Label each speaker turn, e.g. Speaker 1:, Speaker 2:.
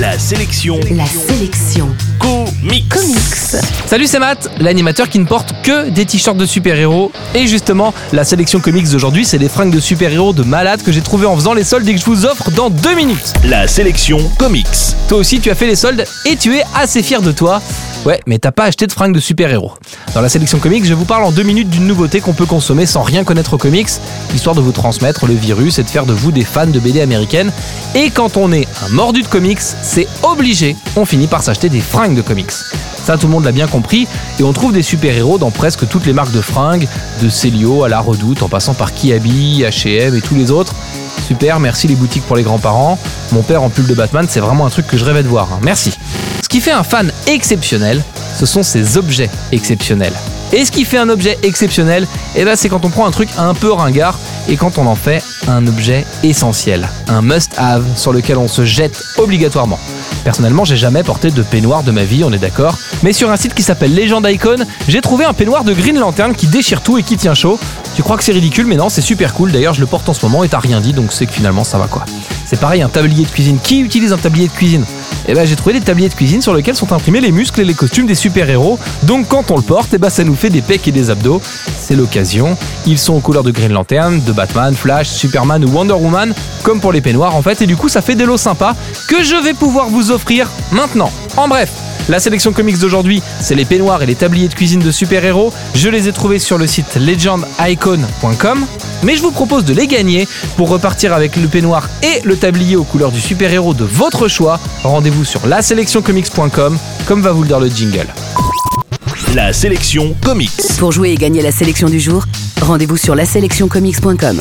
Speaker 1: La sélection
Speaker 2: La sélection
Speaker 1: comics.
Speaker 2: comics.
Speaker 3: Salut, c'est Matt, l'animateur qui ne porte que des t-shirts de super-héros. Et justement, la sélection comics d'aujourd'hui, c'est des fringues de super-héros de malade que j'ai trouvé en faisant les soldes et que je vous offre dans deux minutes.
Speaker 1: La sélection comics.
Speaker 3: Toi aussi, tu as fait les soldes et tu es assez fier de toi. Ouais, mais t'as pas acheté de fringues de super-héros. Dans la sélection comics, je vous parle en deux minutes d'une nouveauté qu'on peut consommer sans rien connaître aux comics, histoire de vous transmettre le virus et de faire de vous des fans de BD américaines. Et quand on est un mordu de comics, c'est obligé, on finit par s'acheter des fringues de comics. Ça, tout le monde l'a bien compris, et on trouve des super-héros dans presque toutes les marques de fringues, de Célio à la Redoute, en passant par Kiabi, H&M et tous les autres. Super, merci les boutiques pour les grands-parents. Mon père en pull de Batman, c'est vraiment un truc que je rêvais de voir. hein. Merci. Qui fait un fan exceptionnel, ce sont ses objets exceptionnels. Et ce qui fait un objet exceptionnel, eh ben c'est quand on prend un truc un peu ringard et quand on en fait un objet essentiel, un must-have sur lequel on se jette obligatoirement. Personnellement, j'ai jamais porté de peignoir de ma vie, on est d'accord. Mais sur un site qui s'appelle Legend Icon, j'ai trouvé un peignoir de Green Lantern qui déchire tout et qui tient chaud. Tu crois que c'est ridicule, mais non, c'est super cool. D'ailleurs, je le porte en ce moment et t'as rien dit, donc c'est que finalement ça va quoi. C'est pareil, un tablier de cuisine. Qui utilise un tablier de cuisine? Eh ben, j'ai trouvé des tabliers de cuisine sur lesquels sont imprimés les muscles et les costumes des super-héros. Donc quand on le porte, eh ben, ça nous fait des pecs et des abdos. C'est l'occasion. Ils sont aux couleurs de Green Lantern, de Batman, Flash, Superman ou Wonder Woman, comme pour les peignoirs en fait. Et du coup, ça fait des lots sympas que je vais pouvoir vous offrir maintenant. En bref. La sélection comics d'aujourd'hui, c'est les peignoirs et les tabliers de cuisine de super-héros. Je les ai trouvés sur le site legendicon.com. Mais je vous propose de les gagner pour repartir avec le peignoir et le tablier aux couleurs du super-héros de votre choix. Rendez-vous sur laselectioncomics.com, comme va vous le dire le jingle.
Speaker 1: La sélection comics.
Speaker 2: Pour jouer et gagner la sélection du jour, rendez-vous sur laselectioncomics.com.